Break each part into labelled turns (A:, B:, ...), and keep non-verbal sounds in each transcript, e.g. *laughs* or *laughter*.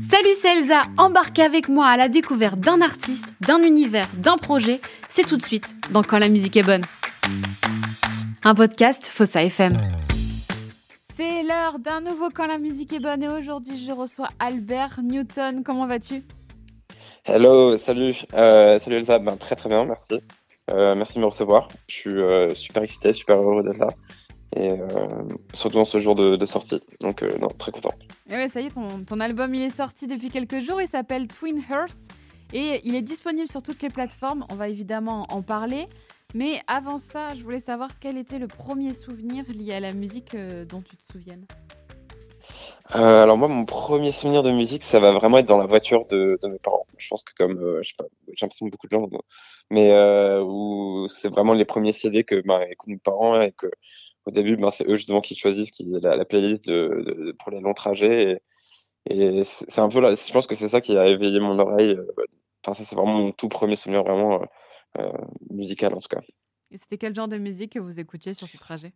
A: Salut, c'est Elsa. Embarquez avec moi à la découverte d'un artiste, d'un univers, d'un projet. C'est tout de suite dans Quand la musique est bonne. Un podcast Fossa FM. C'est l'heure d'un nouveau Quand la musique est bonne et aujourd'hui je reçois Albert Newton. Comment vas-tu?
B: Hello, salut. Euh, salut Elsa. Ben, très très bien, merci. Euh, merci de me recevoir. Je suis euh, super excité, super heureux d'être là. Et euh, surtout en ce jour de, de sortie. Donc, euh, non, très content.
A: Et ouais, ça y est, ton, ton album il est sorti depuis quelques jours. Il s'appelle Twin Hearts et il est disponible sur toutes les plateformes. On va évidemment en parler. Mais avant ça, je voulais savoir quel était le premier souvenir lié à la musique euh, dont tu te souviennes.
B: Euh, alors moi, mon premier souvenir de musique, ça va vraiment être dans la voiture de, de mes parents. Je pense que comme, euh, je sais pas, j'ai l'impression que beaucoup de gens, mais euh, où c'est vraiment les premiers CD que bah, écoutent mes parents et que au début, ben, c'est eux justement qui choisissent qui, la, la playlist de, de- de- pour les longs trajets. Et, et c'est un peu là, je pense que c'est ça qui a éveillé mon oreille. euh, Enfin, ça, c'est vraiment mon tout premier souvenir vraiment euh, euh, musical en tout cas.
A: Et c'était quel genre de musique que vous écoutiez sur ce trajet?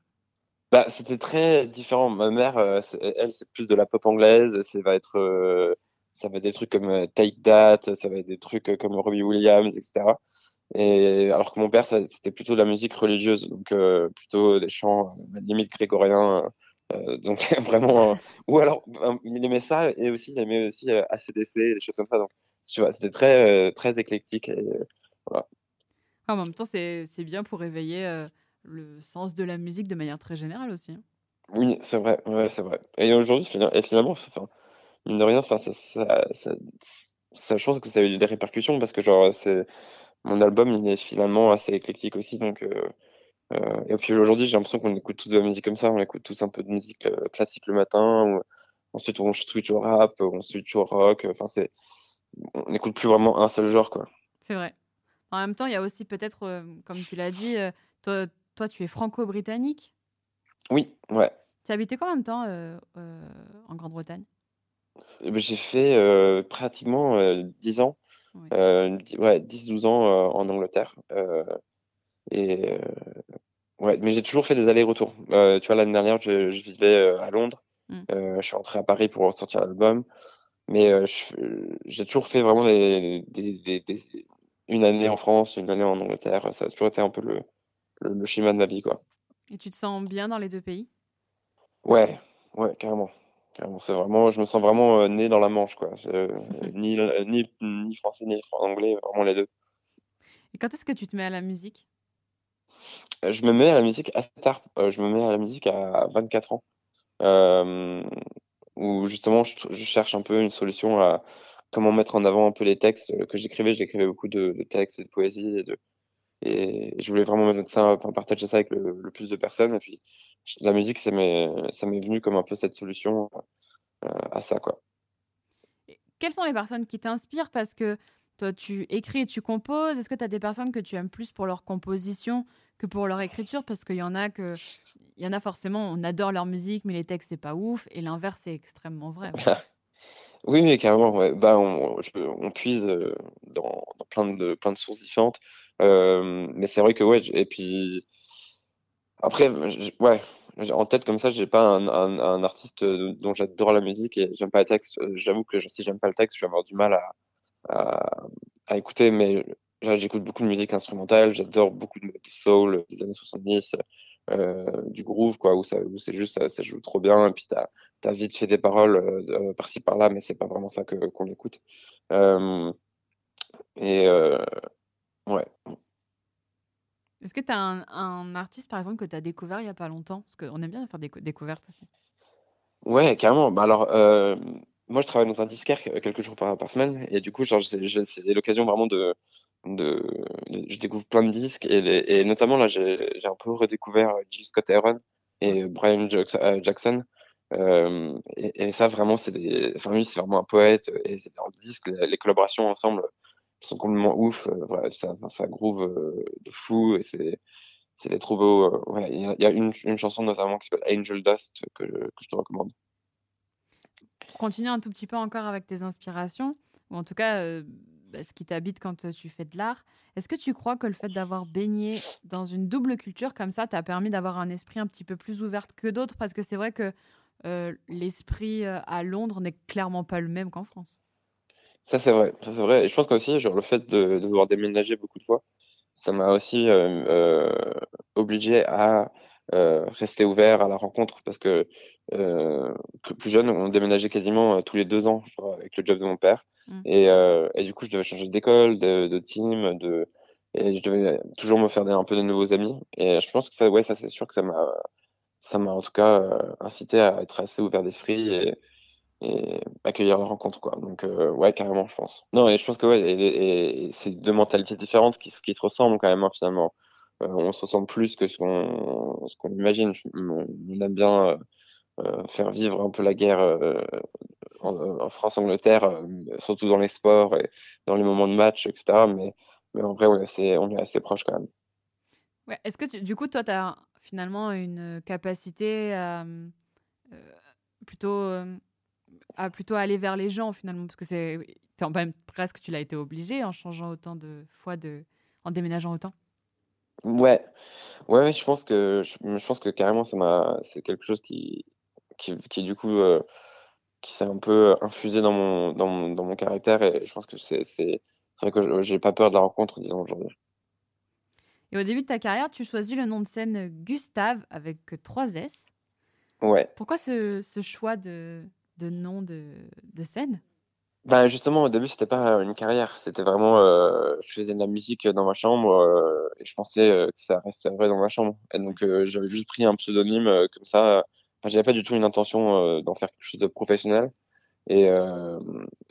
B: Bah, c'était très différent. Ma mère, euh, elle, c'est plus de la pop anglaise. Ça va être, euh, ça va être des trucs comme Take That, ça va être des trucs comme Robbie Williams, etc. Et alors que mon père, c'était plutôt de la musique religieuse, donc euh, plutôt des chants euh, limite grégoriens. euh, donc *laughs* vraiment, euh, ou alors euh, il aimait ça et aussi il aimait aussi euh, AC/DC, des choses comme ça. Donc tu vois, c'était très euh, très éclectique. Et, euh,
A: Ah, En même temps, c'est bien pour éveiller euh, le sens de la musique de manière très générale aussi. hein.
B: oui, c'est vrai, ouais, c'est vrai. Et aujourd'hui, et finalement, enfin, mine de rien, enfin, ça, ça, ça, ça- je pense que ça a eu des répercussions parce que genre, c'est mon album, il est finalement assez éclectique aussi, donc euh, euh, et puis aujourd'hui, j'ai l'impression qu'on écoute tous de la musique comme ça, on écoute tous un peu de musique euh, classique le matin, ou ensuite on switch au rap, on switch au rock, enfin c'est, on n'écoute plus vraiment un seul genre quoi.
A: C'est vrai. En même temps, il y a aussi peut-être, euh, comme tu l'as dit, euh, toi, toi, tu es franco-britannique?
B: Oui, ouais.
A: Tu as habité combien de temps euh, en Grande-Bretagne?
B: Eh ben, J'ai fait pratiquement euh, 10 ans,
A: Oui.
B: euh, ouais, 10-12 ans euh, en Angleterre. euh, et euh, ouais, mais j'ai toujours fait des allers-retours. Euh, tu vois, l'année dernière, je, je vivais euh, à Londres.
A: Mm.
B: Euh, je suis rentré à Paris pour sortir l'album. Mais euh, j'ai toujours fait vraiment des, des, des, des- une année en France, une année en Angleterre. Ça a toujours été un peu le, le, le schéma de ma vie, quoi.
A: Et tu te sens bien dans les deux pays?
B: Ouais, ouais, carrément. C'est vraiment, je me sens vraiment euh, né dans la Manche, quoi. Je- *laughs* ni, ni, ni français, ni anglais, vraiment les deux.
A: Et quand est-ce que tu te mets à la musique?
B: Euh, Je me mets à la musique assez tard. Euh, je me mets à la musique à 24 ans. Euh, où justement, je, cherche un peu une solution à comment mettre en avant un peu les textes que j'écrivais. J'écrivais beaucoup de, de textes et de poésie et de, et je voulais vraiment mettre ça, enfin, partager ça avec le, le plus de personnes. Et puis, la musique, ça m'est, venu comme un peu cette solution euh, à ça, quoi.
A: Quelles sont les personnes qui t'inspirent? Parce que toi, tu écris et tu composes. Est-ce que tu as des personnes que tu aimes plus pour leur composition que pour leur écriture? Parce qu'il y en a que. Il y en a forcément, on adore leur musique, mais les textes, c'est pas ouf. Et l'inverse, c'est extrêmement vrai. *laughs*
B: Oui, oui, carrément. Bah, on, puise euh, dans, plein de, sources différentes. Mais c'est vrai que, ouais, et puis après, ouais, en tête comme ça, j'ai pas un, artiste euh, dont j'adore la musique et j'aime pas le texte. Euh, J'avoue que si j'aime pas le texte, je vais avoir du mal à, à, écouter, mais j'écoute beaucoup de musique instrumentale, j'adore beaucoup de, soul des années 70, euh, du groove, quoi, où ça, où c'est juste, ça, ça joue trop bien, et puis t'as, t'as vite fait des paroles euh, de- par-ci par-là, mais c'est pas vraiment ça que, qu'on écoute. Euh, et euh, ouais.
A: Est-ce que tu as un, un artiste, par exemple, que tu as découvert il y a pas longtemps? Parce qu'on aime bien faire des co- découvertes aussi.
B: Ouais, carrément. Bah alors, euh, moi, je travaille dans un disquaire que- quelques jours par, par semaine, et du coup, genre, c'est l'occasion vraiment de, de, je découvre plein de disques, et, les- et notamment là, j'ai j'ai un peu redécouvert euh, Jill Scott Heron et Brian Jackson. euh, Jackson. Euh, et, et ça, vraiment, c'est des, enfin, lui, c'est vraiment un poète, et c'est dans le disque, les, les collaborations ensemble sont complètement ouf. euh, voilà, ça, ça groove euh, de fou, et c'est c'est trop beau. euh, ouais, il y a, il y a une, une chanson notamment qui s'appelle Angel Dust que, que je te recommande.
A: Pour continuer un tout petit peu encore avec tes inspirations, ou en tout cas ce qui t'habite quand tu fais de l'art, est-ce que tu crois que le fait d'avoir baigné dans une double culture comme ça t'a permis d'avoir un esprit un petit peu plus ouvert que d'autres? Parce que c'est vrai que l'esprit à Londres n'est clairement pas le même qu'en France.
B: Ça, c'est vrai. Ça, vrai. Et je pense qu'aussi, le fait de devoir déménager beaucoup de fois, ça m'a aussi obligé à rester ouvert à la rencontre parce que, plus jeune, on déménageait quasiment tous les deux ans avec le job de mon père. Mmh. Et, et, du coup, je devais changer d'école, de, team, de, et je devais toujours me faire un peu de nouveaux amis. Et je pense que ça, ouais, ça c'est sûr que ça m'a, ça m'a en tout cas incité à être assez ouvert d'esprit et, et accueillir la rencontre quoi. Donc ouais, carrément, je pense. Non, et je pense que ouais, et, c'est deux mentalités différentes qui, qui se ressemblent quand même hein, finalement. on se ressemble plus que ce qu'on, ce qu'on imagine. On, aime bien faire vivre un peu la guerre en, France-Angleterre, surtout dans les sports et dans les moments de match, etc. Mais mais en vrai, on est assez, on est assez proche quand même.
A: Ouais. Est-ce que du coup, toi, tu as finalement une capacité à euh, plutôt euh, à plutôt aller vers les gens finalement? Parce que c'est même presque tu l'as été obligé en changeant autant de fois de en déménageant autant.
B: Ouais, ouais, je pense que je, pense que carrément ça m'a c'est quelque chose qui qui, qui du coup euh, qui s'est un peu infusé dans mon, dans mon dans mon caractère et je pense que c'est c'est vrai que j'ai pas peur de la rencontre, disons, aujourd'hui.
A: Et au début de ta carrière, tu choisis le nom de scène Gustave avec trois S.
B: Ouais.
A: Pourquoi ce, ce choix de, de nom de, de scène?
B: Ben justement, au début, c'était pas une carrière. C'était vraiment, euh, je faisais de la musique dans ma chambre euh, et je pensais que ça resterait dans ma chambre. Et donc, j'avais juste pris un pseudonyme comme ça. Enfin, j'avais pas du tout une intention d'en faire quelque chose de professionnel. Et euh,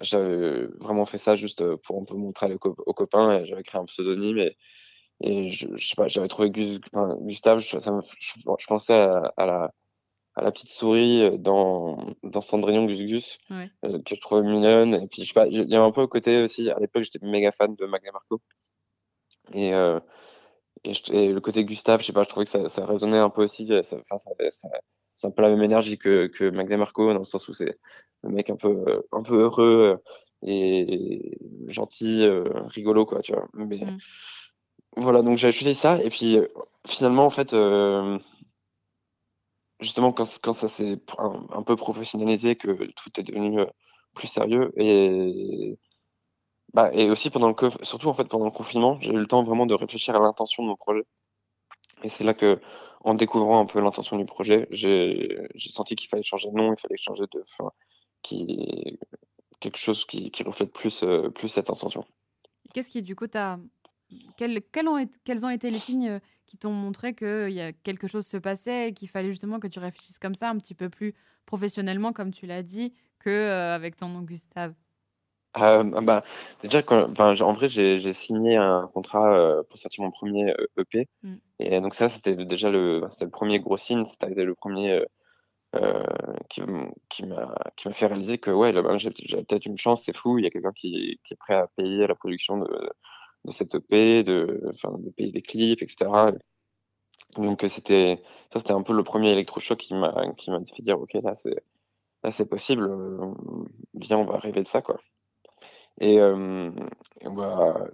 B: j'avais vraiment fait ça juste euh, pour un peu montrer aux copains. Et j'avais créé un pseudonyme et, et je, je sais pas, j'avais trouvé Gustave. Je, ça je, pensais à, la, à la petite souris dans, dans Cendrillon Gus Gus, euh, que je trouvais mignonne. Et puis, je sais pas, il y avait un peu au côté aussi. À l'époque, j'étais méga fan de Magna Marco. Et, euh, et, le côté Gustave, je sais pas, je trouvais que ça, ça résonnait un peu aussi. Ça, ça, ça, c'est un peu la même énergie que, que Max Marco, dans le sens où c'est le mec un peu, un peu heureux et gentil, euh, rigolo, quoi, tu vois. Mais mm. voilà, donc j'ai choisi ça. Et puis finalement, en fait, euh, justement, quand, quand ça s'est un, peu professionnalisé, que tout est devenu euh, plus sérieux et. Bah, et aussi pendant le surtout en fait pendant le confinement, j'ai eu le temps vraiment de réfléchir à l'intention de mon projet. Et c'est là que en découvrant un peu l'intention du projet, j'ai senti qu'il fallait changer de nom, il fallait changer de fin, qui quelque chose qui, reflète plus, euh, plus cette intention.
A: Qu'est-ce qui, du coup, as... Quels, quels, ont, ont été les signes euh, qui t'ont montré qu'il y a quelque chose se passait et qu'il fallait justement que tu réfléchisses comme ça, un petit peu plus professionnellement, comme tu l'as dit, que euh, ton nom Gustave?
B: Euh, bah, déjà, quand, en vrai, j'ai signé un contrat euh, pour sortir mon premier EP. Euh, e mm. Et donc ça, c'était déjà le, c'était le premier gros signe. C'était le premier euh, qui, qui m'a qui m'a fait réaliser que ouais, j'avais peut-être une chance. C'est fou. Il y a quelqu'un qui, qui est prêt à payer la production de, de cette EP, de, enfin, de payer des clips, etc. Donc c'était ça, c'était un peu le premier électrochoc qui m'a qui m'a fait dire ok là c'est là c'est possible. Viens, on va rêver de ça quoi. Et, euh, bah,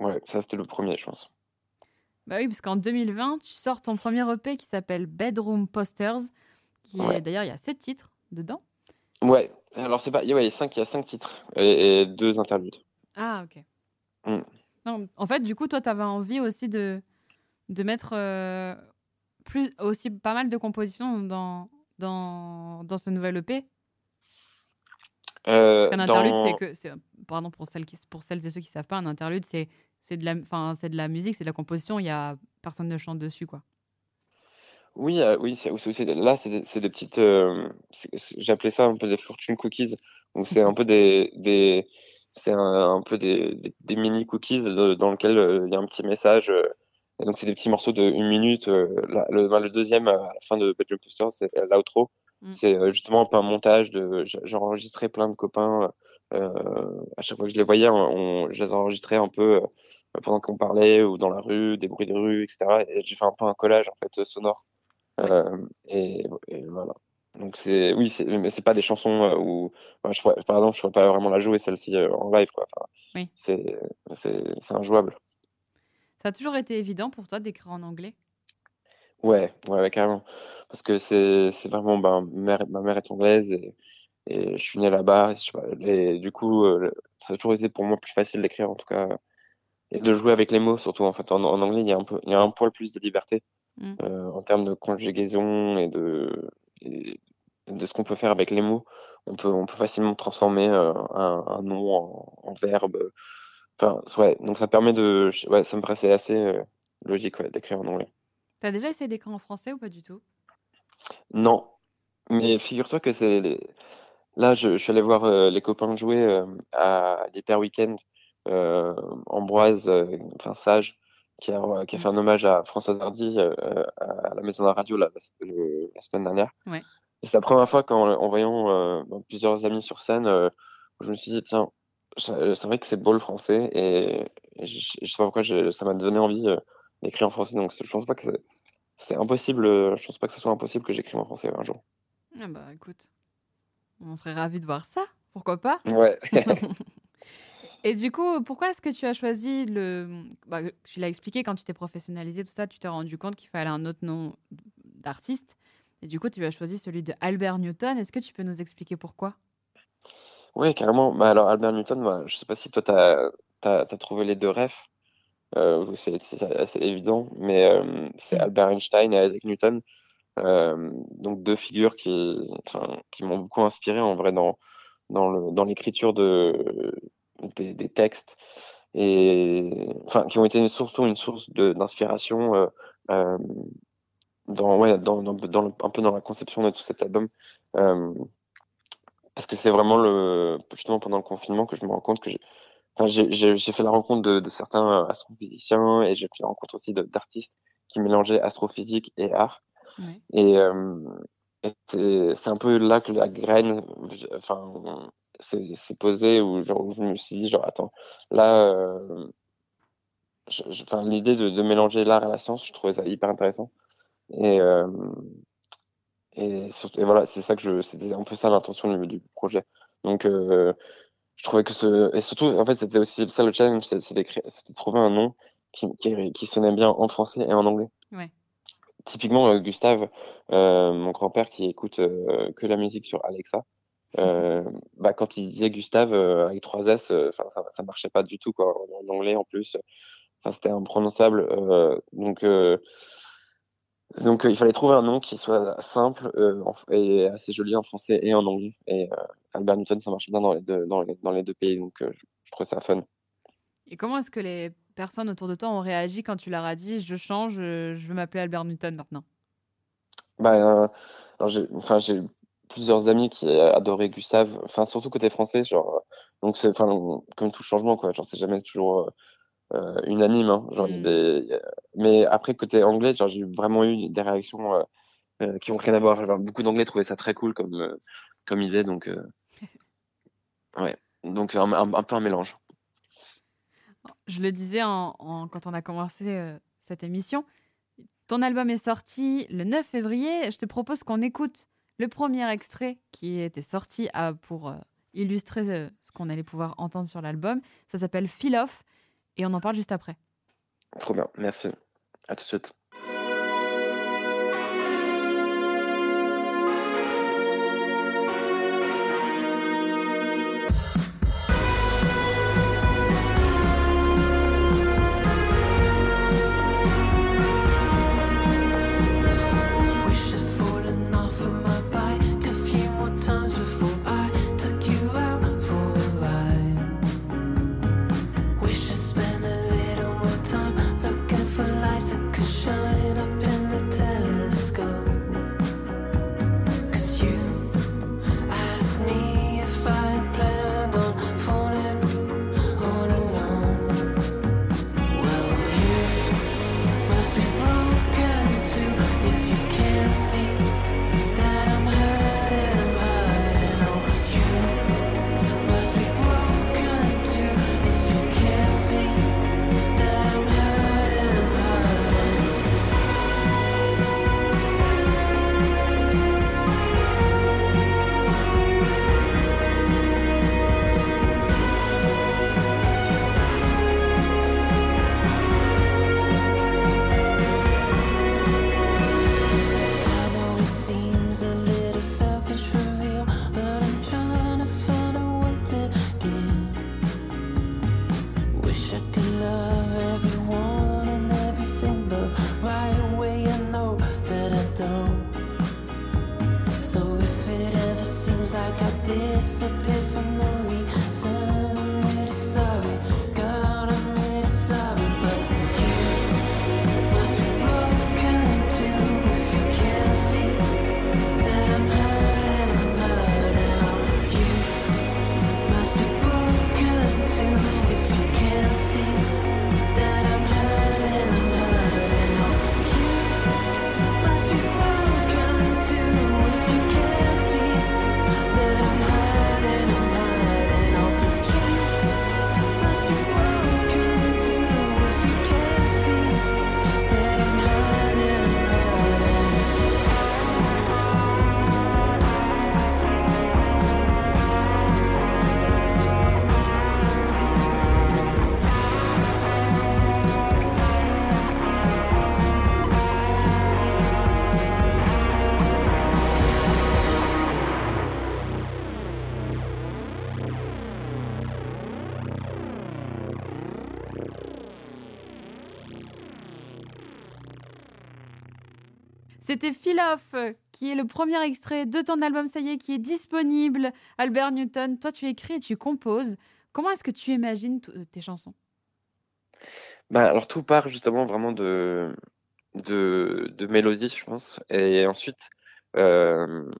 B: ouais, ça, c'était le premier, je pense.
A: Bah oui, parce qu'en 2020, tu sors ton premier EP qui s'appelle Bedroom Posters, qui est d'ailleurs, il y a sept titres dedans.
B: Ouais, alors c'est pas. Ouais, il, y a cinq, il y a cinq titres et, deux interludes.
A: Ah, ok. Mm. Non, en fait, du coup, toi, tu avais envie aussi de, de mettre euh, plus, aussi pas mal de compositions dans, dans, dans ce nouvel EP. Euh, un interlude, c'est que, pardon pour celles, qui, pour celles et ceux qui savent pas, un interlude, c'est c'est de la, enfin c'est de la musique, c'est de la composition. Il y a personne ne chante dessus, quoi.
B: Oui, euh, oui, c'est, là, c'est des, des, petites. Euh, J'appelais ça un peu des fortune cookies. Donc c'est un peu des, des c'est un, peu des, des, mini cookies dans lesquels euh, il y a un petit message. et donc c'est des petits morceaux de une minute. le, le, deuxième à la fin de Bedroom Posters, c'est l'outro. Mm. C'est euh, justement un peu un montage de. J'enregistrais plein de copains. Euh, à chaque fois que je les voyais, on, je les enregistrais un peu euh, pendant qu'on parlait ou dans la rue, des bruits de rue, etc. Et j'ai fait un peu un collage en fait sonore. et, voilà. Donc c'est oui, mais c'est pas des chansons où je par exemple je pourrais pas vraiment la jouer celle-ci en live quoi. oui. C'est c'est injouable.
A: Ça a toujours été évident pour toi d'écrire en anglais?
B: Ouais, ouais, carrément. Parce que c'est vraiment ben, mère, ma mère est anglaise et, et je suis né là-bas. Et du coup, euh, ça a toujours été pour moi plus facile d'écrire en tout cas et de jouer avec les mots surtout. En fait, en, anglais, il y a un peu, il y a un poil plus de liberté mm. euh, en termes de conjugaison et de, de ce qu'on peut faire avec les mots. On peut, on peut facilement transformer euh, un, un, nom en, en, verbe. Enfin, ouais, donc ça permet de, ouais, ça me paraissait assez logique d'écrire en anglais.
A: T'as déjà essayé d'écrire en français ou pas du tout?
B: Non, mais figure-toi que c'est là, je, suis allé voir euh, les copains jouer euh, à l'Hyper Weekend. Euh, Ambroise, enfin Sage, qui a, qui a fait un hommage à Françoise Hardy à la Maison de la Radio la, la semaine dernière.
A: Ouais.
B: Et c'est la première fois qu'en en voyant plusieurs amis sur scène, je me suis dit, tiens, c'est vrai que c'est beau le français et, je, je, sais pas pourquoi ça m'a donné envie d'écrire en français. Donc je pense pas que c'est impossible, je pense pas que ce soit impossible que j'écrive en français un jour.
A: Ah bah écoute, on serait ravis de voir ça, pourquoi pas?
B: Ouais. *laughs*
A: Et du coup, pourquoi est-ce que tu as choisi le... Bah, tu l'as expliqué, quand tu t'es professionnalisé, tout ça, tu t'es rendu compte qu'il fallait un autre nom d'artiste. Et du coup, tu as choisi celui de Albert Newton. Est-ce que tu peux nous expliquer pourquoi?
B: Oui, carrément. Bah, alors, Albert Newton, bah, je ne sais pas si toi, tu as, as, trouvé les deux refs. Euh, c'est assez évident, mais euh, c'est mm. Albert Einstein et Isaac Newton. Euh, donc deux figures qui, qui m'ont beaucoup inspiré en vrai dans, dans l'écriture de, des, des, textes et enfin qui ont été surtout une source d'inspiration dans, ouais, dans, dans, dans un peu dans la conception de tout cet album. Parce que c'est vraiment le, justement pendant le confinement que je me rends compte que j'ai enfin, j'ai fait la rencontre de, de certains astrophysiciens et j'ai fait la rencontre aussi d'artistes qui mélangeaient astrophysique et art. Et, euh, c'est un peu là que la graine, enfin, s'est posée où, genre, je me suis dit, genre, attends, là, euh, l'idée de, de, mélanger l'art et la science, je trouvais ça hyper intéressant. Et, euh, et, surtout, et, voilà, c'est ça que je, c'était un peu ça l'intention du, du, projet. Donc, euh, je trouvais que ce, et surtout, en fait, c'était aussi ça le challenge, c'était de trouver un nom qui, qui, qui, sonnait bien en français et en anglais.
A: Ouais
B: typiquement, euh, Gustave, euh, mon grand-père qui écoute euh, que la musique sur Alexa, *laughs* bah, quand il disait Gustave avec trois S, ça, ça marchait pas du tout quoi, en anglais en plus. C'était imprononçable. donc, donc il fallait trouver un nom qui soit simple et assez joli en français et en anglais. Et Albert Newton, ça marche bien dans les deux, dans les, dans les deux pays, donc je, je trouve ça fun.
A: Et comment est-ce que les personnes autour de toi ont réagi quand tu leur as dit je change, euh, je veux m'appeler Albert Newton maintenant?
B: Bah, euh, j'ai, enfin, j'ai plusieurs amis qui adoraient Gustave, enfin, surtout côté français, genre, donc c'est, enfin, comme tout changement, quoi, genre, c'est jamais toujours euh, unanime, hein, genre, mm. des, mais après, côté anglais, j'ai vraiment eu des réactions qui ont rien à voir. beaucoup d'anglais trouvaient ça très cool comme, comme idée, donc, *laughs* ouais, donc un, un peu un mélange
A: je le disais en, quand on a commencé euh, cette émission, ton album est sorti le 9 février. Je te propose qu'on écoute le premier extrait qui était sorti à, pour euh, illustrer euh, ce qu'on allait pouvoir entendre sur l'album. Ça s'appelle Feel Off et on en parle juste après.
B: Trop bien, merci. À tout de suite.
A: C'était Feel Off, qui est le premier extrait de ton album, ça y est, qui est disponible. Albert Newton, toi tu écris et tu composes. Comment est-ce que tu imagines euh, tes chansons?
B: Bah, Alors tout part justement vraiment de, de, de mélodie, je pense. Et ensuite, euh,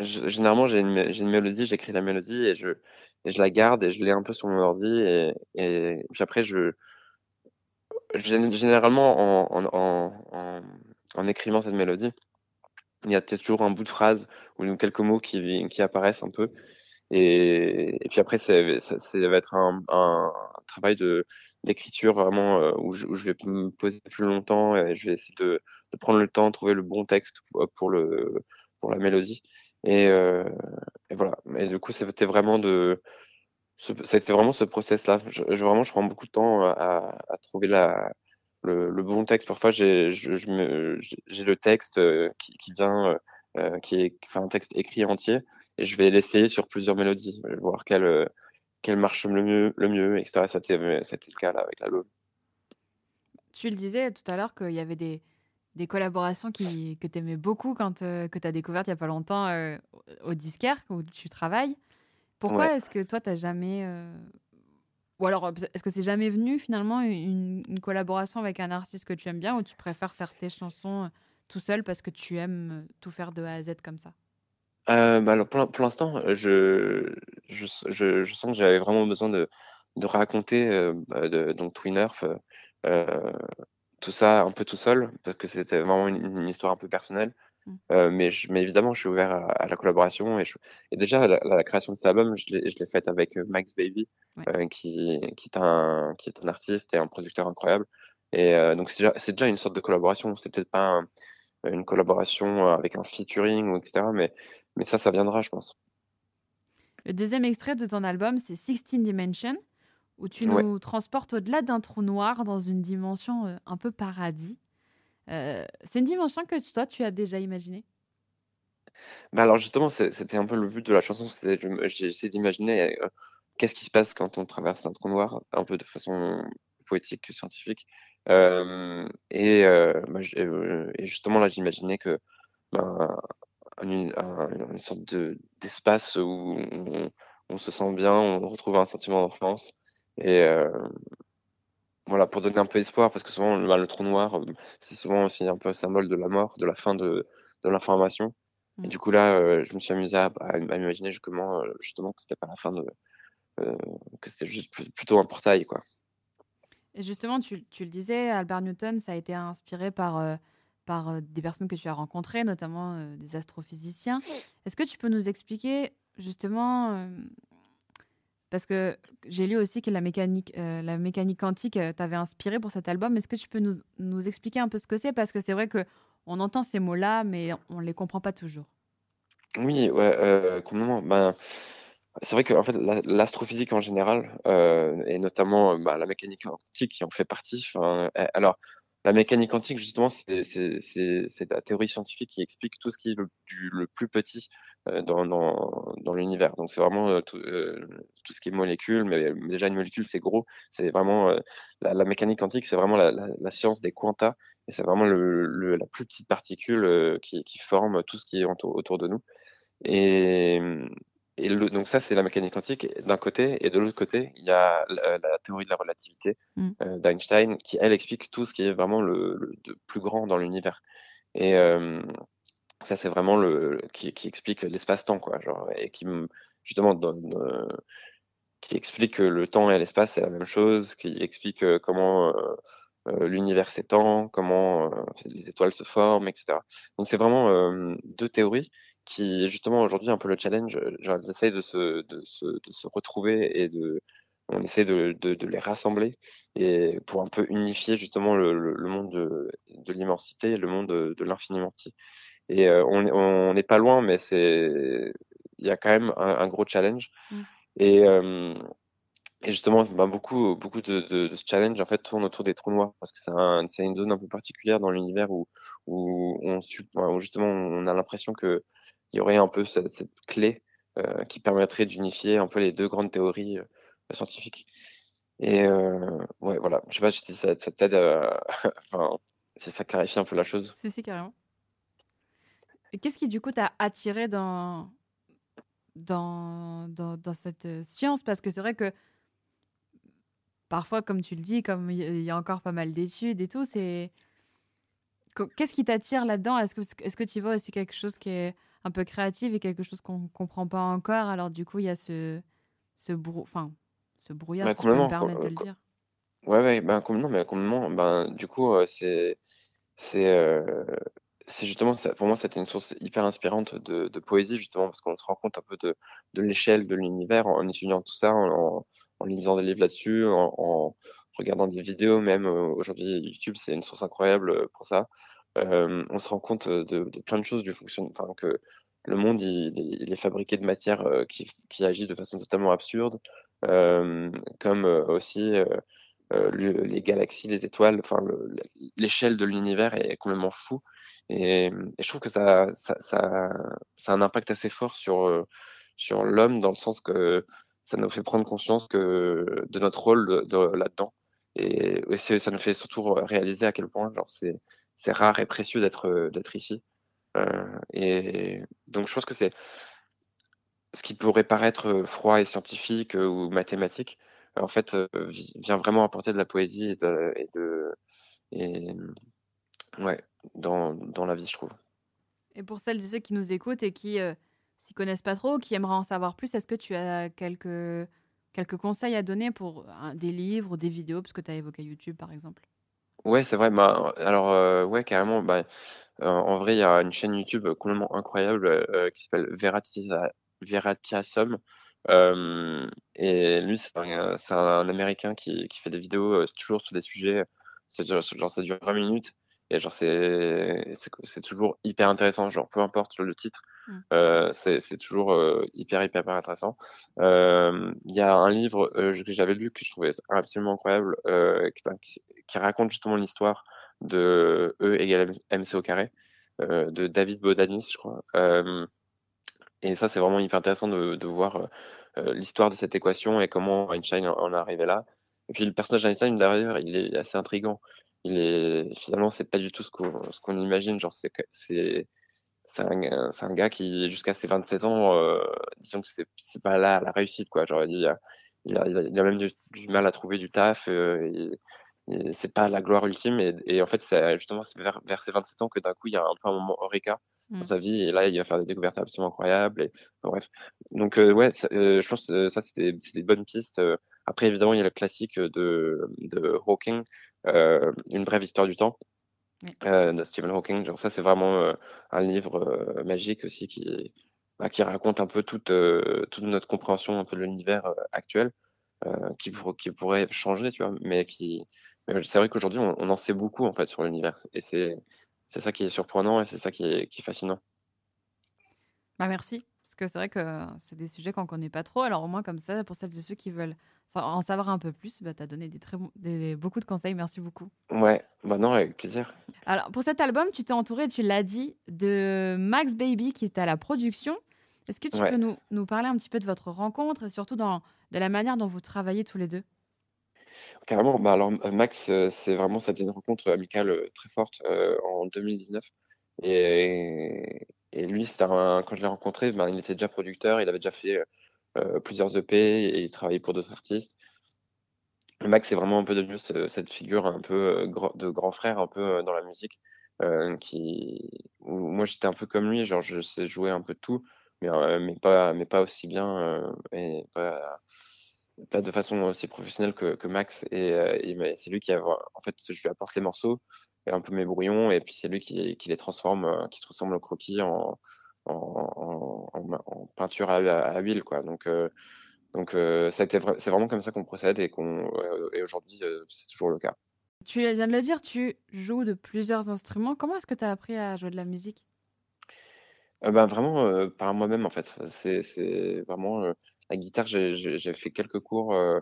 B: généralement j'ai une, une, mélodie, j'écris la mélodie et je, je la garde et je l'ai un peu sur mon ordi. Et, et après, je, généralement en, en, en en écrivant cette mélodie, il y a peut-être toujours un bout de phrase ou quelques mots qui, apparaissent un peu. Et, puis après, ça, va être un, travail d'écriture vraiment euh, où, je, vais me poser plus longtemps et je vais essayer de, prendre le temps, trouver le bon texte pour, la mélodie. Et, euh, voilà. Et du coup, c'était vraiment de c'était vraiment ce process-là. Je, vraiment, je prends beaucoup de temps à trouver la, le, bon texte. Parfois, j'ai le texte euh, qui, qui vient, euh, euh, qui est enfin, un texte écrit entier, et je vais l'essayer sur plusieurs mélodies, voir quelle, quelle marche le mieux, le mieux etc. C'était le cas là avec l'album.
A: Tu le disais tout à l'heure qu'il y avait des, des collaborations qui, que tu aimais beaucoup quand que tu as découvertes il n'y a pas longtemps au disquaire où tu travailles. Pourquoi est-ce que toi, tu n'as jamais ou alors, euh, est-ce que c'est jamais venu finalement une, collaboration avec un artiste que tu aimes bien ou tu préfères faire tes chansons euh, tout seul parce que tu aimes euh, tout faire de A à Z comme ça?
B: Bah alors pour, l'instant, je, je, je, sens que j'avais vraiment besoin de, de raconter bah, de, donc Twin tout ça un peu tout seul parce que c'était vraiment une, histoire un peu personnelle. Mmh. mais, mais, évidemment, je suis ouvert à, la collaboration. Et, et déjà, la, création de cet album, je l'ai faite avec Max Baby, qui, qui, est un, qui est un artiste et un producteur incroyable. Et donc, c'est déjà, déjà, une sorte de collaboration. C'est peut-être pas une collaboration avec un featuring, ou etc. Mais, mais ça, ça viendra, je pense.
A: Le deuxième extrait de ton album, c'est 16 Dimension, où tu nous transportes au-delà d'un trou noir dans une dimension un peu paradis. Euh, c'est une dimension que toi, tu as déjà imaginée?
B: Bah alors justement, c'était un peu le but de la chanson, j'ai d'imaginer euh, qu'est-ce qui se passe quand on traverse un trou noir, un peu de façon poétique que scientifique. Euh, et, bah, et, justement là, j'imaginais que ben, une, sorte d'espace où on, se sent bien, on retrouve un sentiment d'enfance. Voilà, pour donner un peu d'espoir, parce que souvent, le, trou noir, euh, c'est souvent aussi un peu un symbole de la mort, de la fin de, de l'information. Et mm. du coup, là, euh, je me suis amusé à, à, imaginer comment, euh, justement, que c'était pas la fin de. que c'était juste plutôt un portail, quoi.
A: Et justement, tu, tu, le disais, Albert Newton, ça a été inspiré par, par des personnes que tu as rencontrées, notamment des astrophysiciens. Est-ce que tu peux nous expliquer, justement, parce que j'ai lu aussi que la mécanique, euh, la mécanique quantique euh, t'avait inspiré pour cet album. Est-ce que tu peux nous, expliquer un peu ce que c'est? Parce que c'est vrai qu'on entend ces mots-là, mais on ne les comprend pas toujours.
B: Oui, ouais, euh, Ben, c'est vrai que fait, l'astrophysique en général, euh, et notamment bah, la mécanique quantique qui en fait partie, alors la mécanique quantique, justement, c'est la théorie scientifique qui explique tout ce qui est le, plus petit euh, dans, dans, dans l'univers. Donc, c'est vraiment euh, tout, euh, tout, ce qui est molécules, mais, déjà une molécule, c'est gros. C'est vraiment la, mécanique quantique, c'est vraiment la, science des quantas, et c'est vraiment le, la plus petite particule qui, qui, forme tout ce qui est autour, de nous. Et donc ça, c'est la mécanique quantique d'un côté, et de l'autre côté, il y a la, théorie de la relativité mm. euh, d'Einstein, qui, elle, explique tout ce qui est vraiment le, plus grand dans l'univers. Et euh, ça, c'est vraiment le qui, explique l'espace-temps, quoi, genre, et qui justement donne, euh, qui explique que le temps et l'espace c'est la même chose, qui explique comment l'univers s'étend, comment les étoiles se forment, etc. Donc c'est vraiment deux théories qui justement aujourd'hui un peu le challenge. Genre, essaye de se, de, se, de se retrouver et de, on essaie de, de, les rassembler et pour un peu unifier justement le, le, monde de, de l'immensité, le monde de, l'infiniment petit. Et euh, on n'est pas loin, mais c'est il y a quand même un, gros challenge. Mm. Et, euh, et justement, ben, beaucoup, beaucoup de, de, ce challenge en fait tourne autour des trous noirs parce que c'est un, une zone un peu particulière dans l'univers où, où, on, justement on a l'impression que il y aurait un peu cette, clé euh, qui permettrait d'unifier un peu les deux grandes théories euh, scientifiques. Et euh, ouais, voilà, je sais pas si ça, ça t'aide, *laughs* enfin, si ça clarifie un peu la chose.
A: Si, si, carrément. Qu'est-ce qui, du coup, t'a attiré dans, dans, dans, dans, cette science? Parce que c'est vrai que parfois, comme tu le dis, comme il y a encore pas mal d'études et tout, c'est. Qu'est-ce qui t'attire là-dedans? Est-ce que, est -ce que tu vois aussi quelque chose qui est un peu créative et quelque chose qu'on ne comprend pas encore? Alors du coup, il y a ce, ce, brou enfin, ce brouillard, bah, si je peux me permettre de le dire.
B: Ouais, ouais ben, complètement, mais complètement. Ben, du coup, euh, c'est c'est euh, c'est justement, ça, pour moi, c'était une source hyper inspirante de, de poésie, justement, parce qu'on se rend compte un peu de, de l'échelle de l'univers en, étudiant tout ça, en, en, lisant des livres là-dessus, en, en, regardant des vidéos, même euh, aujourd'hui, YouTube, c'est une source incroyable pour ça. Euh, on se rend compte de, plein de choses du fonctionnement, enfin, que le monde il, est fabriqué de matière euh, qui, qui, agit de façon totalement absurde, euh, comme aussi les galaxies, les étoiles, enfin l'échelle de l'univers est complètement fou. Et, je trouve que ça, ça, ça, ça, a un impact assez fort sur, sur l'homme dans le sens que ça nous fait prendre conscience de notre rôle de, de là-dedans. Et, ça nous fait surtout réaliser à quel point genre c'est rare et précieux d'être euh, ici. Euh, et donc je pense que c'est ce qui pourrait paraître euh, froid et scientifique ou mathématique, en fait, vient vraiment apporter de la poésie et de, ouais, dans, la vie, je trouve.
A: Et pour celles et ceux qui nous écoutent et qui s'y connaissent pas trop, qui aimeraient en savoir plus, est-ce que tu as quelques, quelques conseils à donner pour des livres ou des vidéos, parce que tu as évoqué YouTube par exemple?
B: Ouais, c'est vrai. Bah, alors, euh, ouais, carrément. Bah, euh, en vrai, il y a une chaîne YouTube complètement incroyable euh, qui s'appelle Veratia, Veratiasum. et lui, c'est un, Américain qui, qui fait des vidéos toujours sur des sujets. Genre, genre, ça dure 20 minutes. Et genre, c'est, c'est, toujours hyper intéressant. Genre, peu importe le titre, mmh. euh, c'est, c'est toujours euh, hyper, hyper, hyper intéressant. Euh, il y a un livre que j'avais lu que je trouvais absolument incroyable, qui, qui, raconte justement l'histoire de E égale MC au carré, de David Bodanis, je crois. et ça, c'est vraiment hyper intéressant de, de voir l'histoire de cette équation et comment Einstein en est arrivé là. Et puis le personnage d'Einstein, d'ailleurs, il est assez intrigant il est finalement c'est pas du tout ce qu'on ce qu'on imagine. Genre c'est c'est c'est un, un, gars qui jusqu'à ses 27 ans euh, disons que c'est c'est pas là la réussite quoi. Genre il a il a, il a, même du, mal à trouver du taf euh, c'est pas la gloire ultime et, et en fait c'est justement vers, vers ses 27 ans que d'un coup il y a un peu un moment eureka dans mm. sa vie et là il va faire des découvertes absolument incroyables et bref donc euh, ouais euh, je pense que ça c'était des bonnes pistes après évidemment il y a le classique de, de Hawking euh, une brève histoire du temps euh, de Stephen Hawking. Donc ça, c'est vraiment euh, un livre magique aussi qui, bah, qui raconte un peu toute, toute notre compréhension un peu de l'univers actuel, qui, qui pourrait changer, tu vois, mais qui, c'est vrai qu'aujourd'hui, on, en sait beaucoup en fait sur l'univers, et c'est c'est ça qui est surprenant et c'est ça qui est, qui est fascinant.
A: Bah merci, parce que c'est vrai que c'est des sujets qu'on connaît pas trop. Alors au moins comme ça, pour celles et ceux qui veulent en savoir un peu plus, bah, tu as donné des très des, beaucoup de conseils. Merci beaucoup.
B: Ouais, bah non, avec plaisir.
A: Alors, pour cet album, tu t'es entouré, tu l'as dit, de Max Baby qui est à la production. Est-ce que tu peux nous, nous, parler un petit peu de votre rencontre et surtout dans, de la manière dont vous travaillez tous les deux?
B: Carrément. Bah alors, Max, euh, c'est vraiment, ça une rencontre amicale euh, très forte euh, en 2019. Et, lui, un, quand je l'ai rencontré, ben, il était déjà producteur, il avait déjà fait plusieurs EP et il travaillait pour d'autres artistes. Max c'est vraiment un peu devenu cette figure un peu de grand frère un peu dans la musique. qui moi j'étais un peu comme lui genre je sais jouer un peu de tout mais, mais pas mais pas aussi bien pas de façon aussi professionnelle que, que Max. Et, euh, c'est lui qui a, en fait, je lui apporte les morceaux, et un peu mes brouillons, et puis c'est lui qui, qui, les transforme, euh, qui transforme le croquis en, en, en, peinture à, huile, quoi. Donc, euh, donc c'est vraiment comme ça qu'on procède et qu'on, et aujourd'hui, c'est toujours le cas.
A: Tu viens de le dire, tu joues de plusieurs instruments. Comment est-ce que tu as appris à jouer de la musique?
B: Ben, Vraiment par moi-même, en fait. C'est vraiment la guitare, j'ai fait quelques cours euh,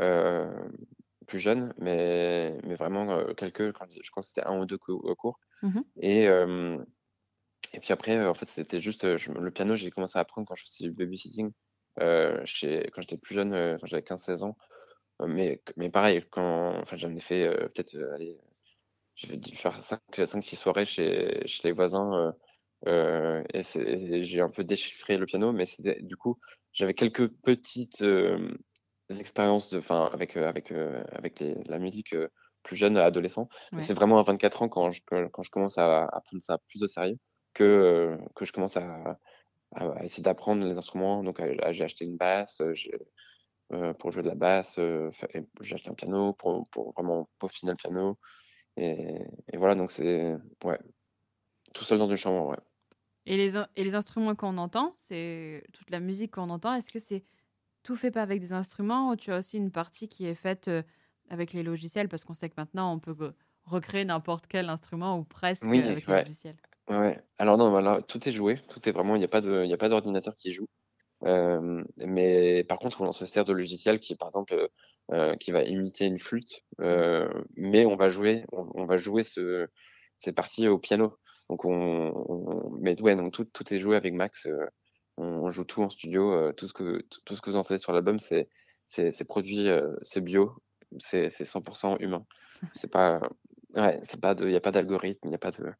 B: euh, plus jeunes, mais, mais vraiment euh, quelques, je crois que c'était un ou deux cours. Mmh et, et puis après, en fait, c'était juste le piano, j'ai commencé à apprendre quand je faisais du babysitting, chez, quand j'étais plus jeune, quand j'avais 15-16 ans. Mais, mais pareil, quand, enfin, j'en ai fait peut-être, allez, j'ai dû faire 5-6 soirées chez, chez les voisins. Euh, et, j'ai un peu déchiffré le piano, mais du coup, j'avais quelques petites euh, expériences de, fin, avec, euh, avec, avec la musique plus jeune, adolescent. C'est vraiment à 24 ans quand je, quand je commence à, prendre ça plus au sérieux que, que je commence à, à essayer d'apprendre les instruments. Donc, j'ai acheté une basse pour jouer de la basse, j'ai acheté un piano pour, pour vraiment peaufiner le piano. Et, et voilà, donc c'est ouais, tout seul dans une chambre, ouais.
A: Et les, et les instruments qu'on entend, c'est toute la musique qu'on entend, est-ce que c'est tout fait pas avec des instruments ou tu as aussi une partie qui est faite euh, avec les logiciels? Parce qu'on sait que maintenant, on peut recréer n'importe quel instrument ou presque avec
B: les
A: logiciels.
B: Ouais. Alors non, voilà, tout est joué, tout est vraiment, il n'y a pas d'ordinateur qui joue. Euh, mais par contre, on se sert de logiciels qui, par exemple, euh, qui va imiter une flûte, mais on va jouer, on va jouer ce, parti au piano. Donc on, mais ouais, donc tout, tout, est joué avec Max. Euh, on, joue tout en studio. Euh, tout ce que tout, ce que vous entendez sur l'album, c'est c'est produit, euh, c'est bio, c'est 100% humain. C'est pas ouais, c'est pas de, il y a pas d'algorithme, il y a pas de.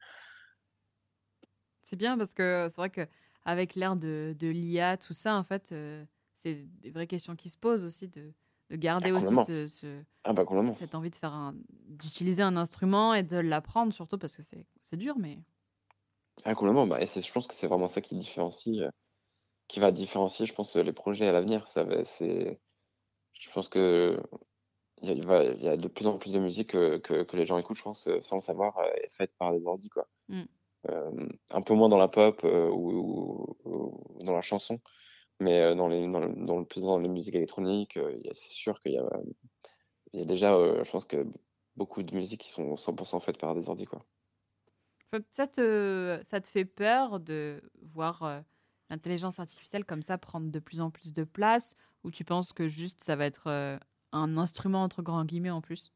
A: C'est bien parce que c'est vrai que avec l'ère de, de l'IA, tout ça, en fait, c'est des vraies questions qui se posent aussi de de garder ah, aussi ce,
B: ah, bah,
A: cette envie de faire d'utiliser un instrument et de l'apprendre surtout parce que c'est dur mais
B: ah complètement bah, et je pense que c'est vraiment ça qui différencie euh, qui va différencier je pense les projets à l'avenir ça c'est je pense que il y, a, il y, a de plus en plus de musique que, que, les gens écoutent je pense euh, sans le savoir euh, est faite par des ordi quoi mmh. un peu moins dans la pop ou, dans la chanson mais euh, dans, les, dans, le, dans, le, dans les musiques électroniques, euh, c'est sûr qu'il y a, il y a déjà, euh, je pense que beaucoup de musiques qui sont 100% faites par des ordi. Quoi.
A: Ça, te, ça te fait peur de voir l'intelligence artificielle comme ça prendre de plus en plus de place ou tu penses que juste ça va être un instrument entre grands guillemets en plus?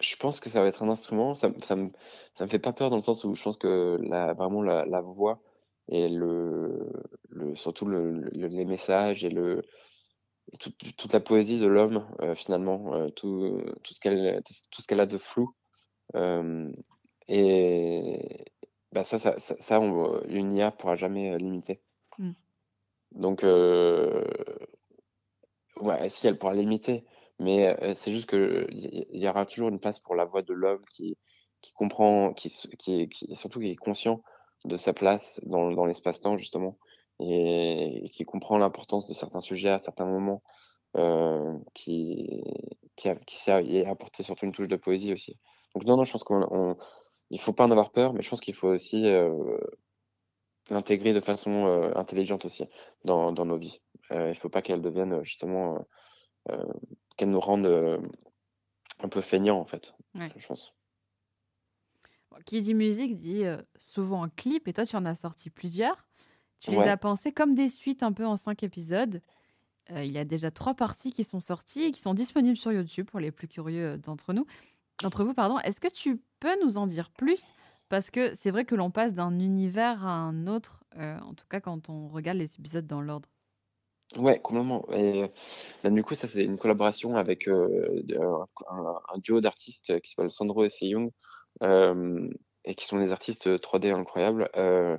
B: Je pense que ça va être un instrument. Ça, ça, me, ça me fait pas peur dans le sens où je pense que la, vraiment la, voix et le, le surtout le, les messages et le toute la poésie de l'homme euh, finalement euh, tout, tout ce qu'elle a de flou euh, et bah ça ça, ça, ça on, une IA pourra jamais limiter mm. donc ouais si elle pourra limiter mais c'est juste que il y, aura toujours une place pour la voix de l'homme qui qui comprend qui, qui, qui surtout qui est conscient de sa place dans, dans l'espace-temps, justement, et, qui comprend l'importance de certains sujets à certains moments, euh, qui, qui, a, qui sait apporter surtout une touche de poésie aussi. Donc, non, non, je pense qu'il ne faut pas en avoir peur, mais je pense qu'il faut aussi euh, l'intégrer de façon euh, intelligente aussi dans, dans nos vies. il ne faut pas qu'elle devienne justement, qu'elle nous rende un peu feignants, en fait, je pense.
A: Qui dit musique dit euh, souvent un clip, et toi, tu en as sorti plusieurs. Tu les as pensés comme des suites un peu en cinq épisodes. Euh, il y a déjà trois parties qui sont sorties et qui sont disponibles sur YouTube pour les plus curieux d'entre nous. D'entre vous, pardon. Est-ce que tu peux nous en dire plus Parce que c'est vrai que l'on passe d'un univers à un autre, euh, en tout cas quand on regarde les épisodes dans l'ordre.
B: Ouais, complètement. Et bah, du coup, ça, c'est une collaboration avec un, duo d'artistes qui s'appelle Sandro et Seyung, euh, et qui sont des artistes 3D incroyables. Euh,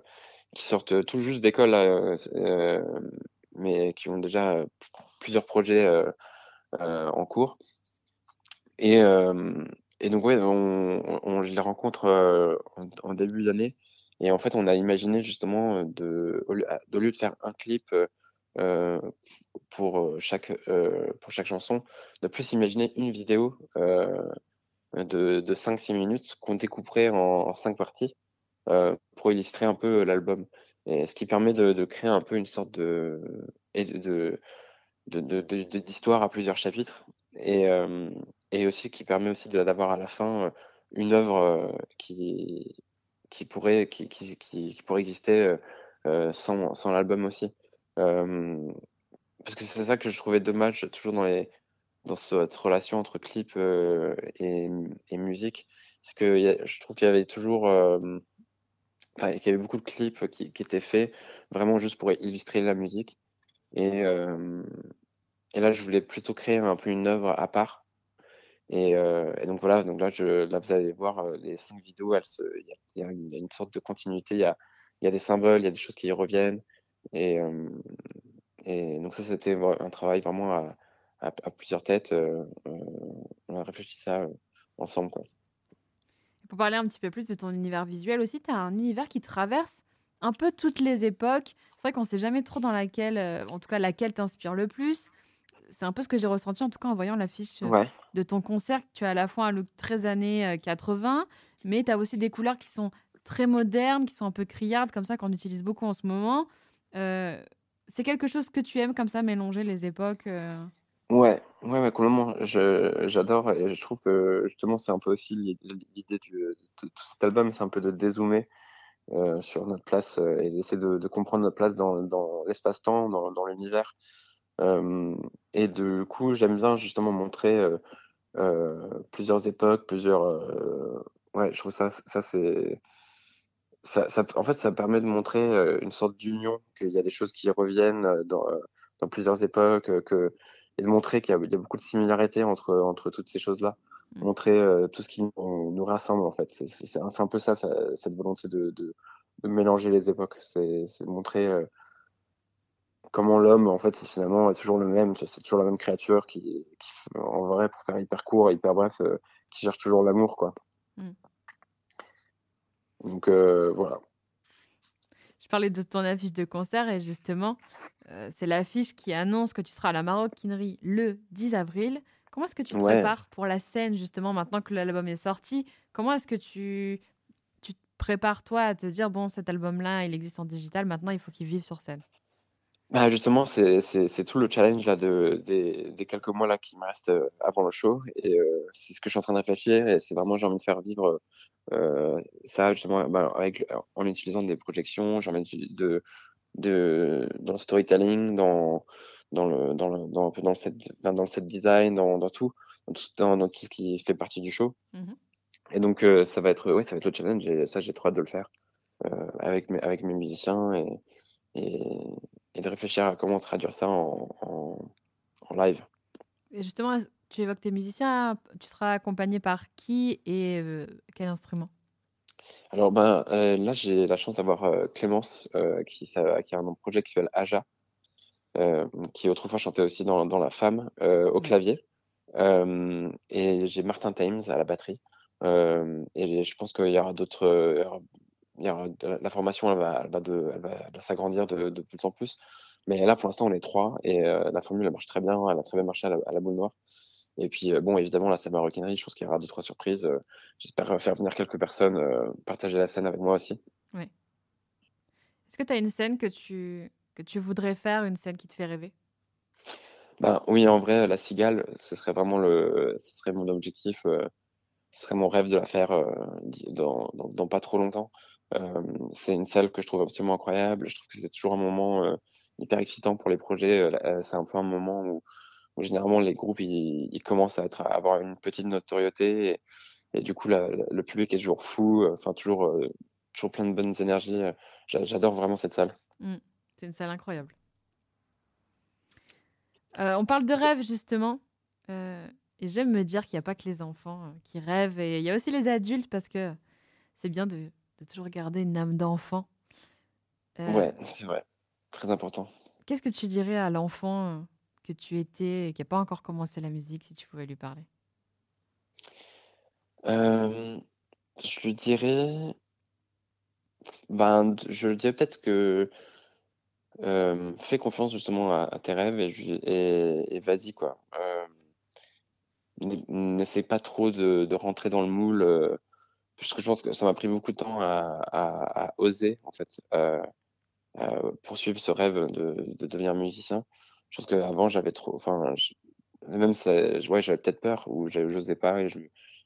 B: qui sortent tout juste d'école, mais qui ont déjà plusieurs projets en cours. Et, et donc, ouais, on, je les rencontre en, début d'année. Et en fait, on a imaginé justement, de, au, lieu, de faire un clip pour, chaque, pour chaque chanson, de plus imaginer une vidéo de, de 5-6 minutes qu'on découperait en, en 5 parties pour illustrer un peu l'album. Ce qui permet de, de, créer un peu une sorte de, de, d'histoire à plusieurs chapitres. Et, et aussi qui permet aussi d'avoir à la fin une œuvre qui, qui, pourrait, qui, qui, pourrait exister sans, sans l'album aussi. parce que c'est ça que je trouvais dommage toujours dans, les, dans cette relation entre clip et, musique. C'est que je trouve qu'il y avait toujours enfin, qu'il y avait beaucoup de clips qui, qui, étaient faits vraiment juste pour illustrer la musique. Et, et là, je voulais plutôt créer un peu une œuvre à part. Et, euh, et donc voilà, donc là, je, là, vous allez voir euh, les cinq vidéos, il y, a une sorte de continuité, il y a, y a des symboles, il y a des choses qui y reviennent. Et, euh, donc ça, c'était un travail vraiment à, à, plusieurs têtes. On a réfléchi ça ensemble. Quoi.
A: Pour parler un petit peu plus de ton univers visuel aussi, tu as un univers qui traverse un peu toutes les époques. C'est vrai qu'on ne sait jamais trop dans laquelle, en tout cas, laquelle t'inspire le plus. C'est un peu ce que j'ai ressenti en tout cas en voyant l'affiche euh, de ton concert. Tu as à la fois un look très années 80, euh, mais tu as aussi des couleurs qui sont très modernes, qui sont un peu criardes, comme ça, qu'on utilise beaucoup en ce moment. c'est quelque chose que tu aimes comme ça, mélanger les époques
B: Ouais, ouais, ouais, complètement. J'adore et je trouve que justement c'est un peu aussi l'idée de, tout cet album, c'est un peu de dézoomer euh, sur notre place euh, et d'essayer de, de comprendre notre place dans, dans l'espace-temps, dans, dans l'univers. Euh, et du coup, j'aime bien justement montrer euh, euh, plusieurs époques, plusieurs. ouais, je trouve ça, ça c'est. Ça, ça, en fait, ça permet de montrer une sorte d'union, qu'il y a des choses qui reviennent dans, dans plusieurs époques, que et de montrer qu'il y, y, a beaucoup de similarités entre, entre toutes ces choses-là. Mmh. Montrer euh, tout ce qui nous, nous, rassemble, en fait. C'est un, peu ça, ça, cette volonté de, de, de, mélanger les époques. C'est de montrer euh, comment l'homme, en fait, finalement, est toujours le même. C'est toujours la même créature qui, qui, en vrai, pour faire hyper court, hyper bref, euh, qui cherche toujours l'amour, quoi. Mmh. Donc, euh, voilà.
A: Je parlais de ton affiche de concert et justement, euh, c'est l'affiche qui annonce que tu seras à la Maroquinerie le 10 avril. Comment est-ce que tu te ouais. prépares pour la scène justement maintenant que l'album est sorti? Comment est-ce que tu, tu te prépares toi à te dire bon cet album-là il existe en digital maintenant il faut qu'il vive sur scène?
B: Bah justement, c'est tout le challenge là de, des, des, quelques mois là qui me restent euh, avant le show et euh, c'est ce que je suis en train de réfléchir et c'est vraiment j'ai envie de faire vivre euh, ça justement bah, avec en utilisant des projections, j'ai envie de, de dans le storytelling, dans dans le dans le dans, dans le set dans le set design, dans, dans tout dans, dans, tout ce qui fait partie du show. Mm -hmm. Et donc euh, ça va être ouais ça va être le challenge et ça j'ai trop hâte de le faire euh, avec mes avec mes musiciens et, et et de réfléchir à comment traduire ça en, en, en live.
A: Et justement, tu évoques tes musiciens, tu seras accompagné par qui et euh, quel instrument?
B: Alors ben, euh, là, j'ai la chance d'avoir euh, Clémence qui, ça, qui, a un projet qui s'appelle Aja, qui autrefois chantait aussi dans, dans La Femme au clavier. et j'ai Martin Thames à la batterie. et je pense qu'il y aura d'autres la formation, elle va, elle va, de, elle va, va s'agrandir de, de, plus en plus. Mais là, pour l'instant, on est trois et euh, la formule, elle marche très bien. Elle a très bien marché à la, à la boule noire. Et puis, euh, bon, évidemment, la scène maroquinerie, je pense qu'il y aura deux, trois surprises. Euh, J'espère faire venir quelques personnes partager la scène avec moi aussi.
A: Oui. Est-ce que tu as une scène que tu, que tu voudrais faire, une scène qui te fait rêver?
B: Ben, Oui, en vrai, la cigale, ce serait vraiment le, ce serait mon objectif. Ce serait mon rêve de la faire dans, dans, dans, pas trop longtemps. Euh, c'est une salle que je trouve absolument incroyable. Je trouve que c'est toujours un moment euh, hyper excitant pour les projets. Euh, c'est un peu un moment où, où généralement les groupes ils, ils, commencent à, être, à avoir une petite notoriété et, et du coup la, la, le public est toujours fou. Enfin toujours toujours plein de bonnes énergies. J'adore vraiment cette salle.
A: Mmh. C'est une salle incroyable. Euh, on parle de rêve justement. Euh, et j'aime me dire qu'il n'y a pas que les enfants qui rêvent. Et il y a aussi les adultes parce que c'est bien de, de toujours garder une âme d'enfant.
B: Ouais, *laughs* c'est vrai. Très important.
A: Qu'est-ce que tu dirais à l'enfant que tu étais et qui n'a pas encore commencé la musique si tu pouvais lui parler?
B: Je lui dirais, ben, je lui dirais peut-être que fais confiance justement à, tes rêves et, et, vas-y quoi. N'essaie pas trop de, rentrer dans le moule, parce que je pense que ça m'a pris beaucoup de temps à, oser en fait poursuivre ce rêve de, devenir musicien. Je pense qu'avant j'avais trop, enfin, même ça, ouais, j'avais peut-être peur ou j'osais pas et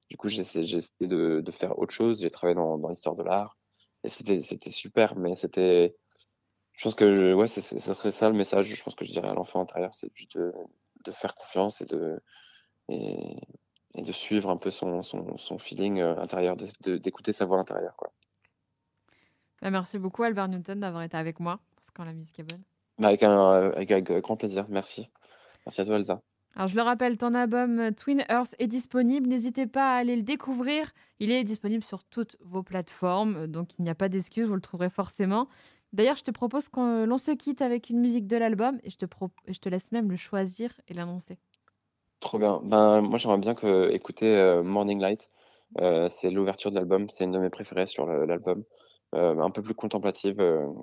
B: du coup, j'ai essayé de, faire autre chose. J'ai travaillé dans, dans l'histoire de l'art et c'était super, mais c'était. Je pense que je, ouais, ça serait ça le message. Je pense que je dirais à l'enfant intérieur, c'est de, de, faire confiance et de et, et, de suivre un peu son, son, son feeling euh, intérieur, d'écouter sa voix intérieure, quoi.
A: Bah, merci beaucoup Albert Newton d'avoir été avec moi parce que la musique est bonne.
B: Bah, avec, un, avec, avec grand plaisir. Merci. Merci à toi Elsa.
A: Alors je le rappelle, ton album euh, Twin Earth est disponible. N'hésitez pas à aller le découvrir. Il est disponible sur toutes vos plateformes, euh, donc il n'y a pas d'excuse, vous le trouverez forcément. D'ailleurs, je te propose qu'on se quitte avec une musique de l'album et je te, je te laisse même le choisir et l'annoncer.
B: Trop bien. Ben, moi, j'aimerais bien que, écouter euh, Morning Light. c'est l'ouverture de l'album. C'est une de mes préférées sur l'album. un peu plus contemplative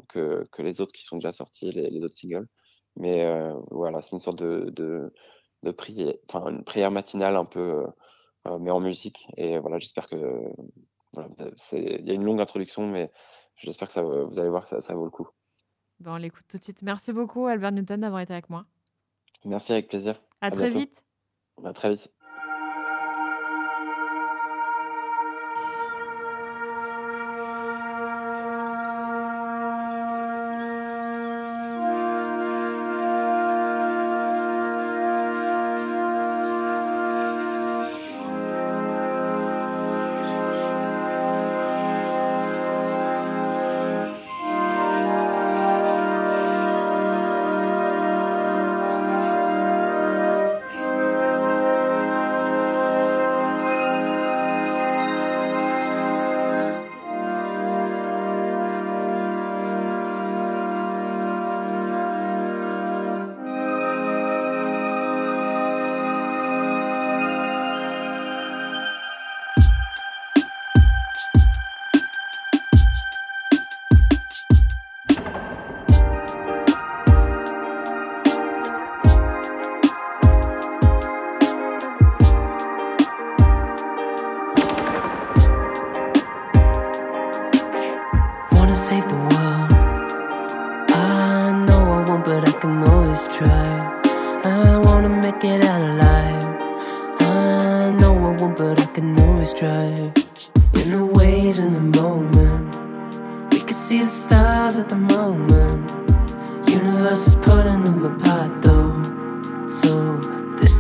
B: que, que, les autres qui sont déjà sortis, les, autres singles. Mais voilà, c'est une sorte de de prier, enfin une prière matinale un peu, euh, euh, mais en musique. Et voilà, j'espère que voilà, il y a une longue introduction, mais j'espère que ça, vous allez voir que ça, ça vaut le coup.
A: Bon, on l'écoute tout de suite. Merci beaucoup, Albert Newton, d'avoir été avec moi.
B: Merci, avec plaisir.
A: À, très vite.
B: À très vite.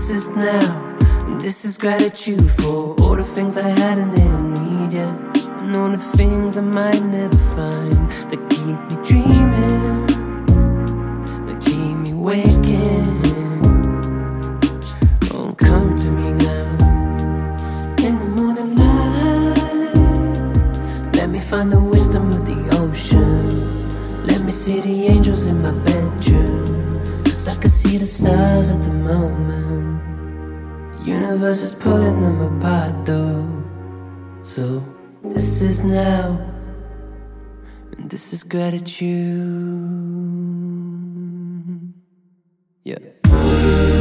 C: This is now, and this is gratitude for all the things I had and didn't need ya. And all the things I might never find that keep me dreaming, that keep me waking. Oh, come to me now in the morning light. Let me find the wisdom of the ocean. Let me see the angels in my bedroom. Cause I can see the stars at the moon universe is pulling them apart, though. So, this is now, and this is gratitude. Yeah.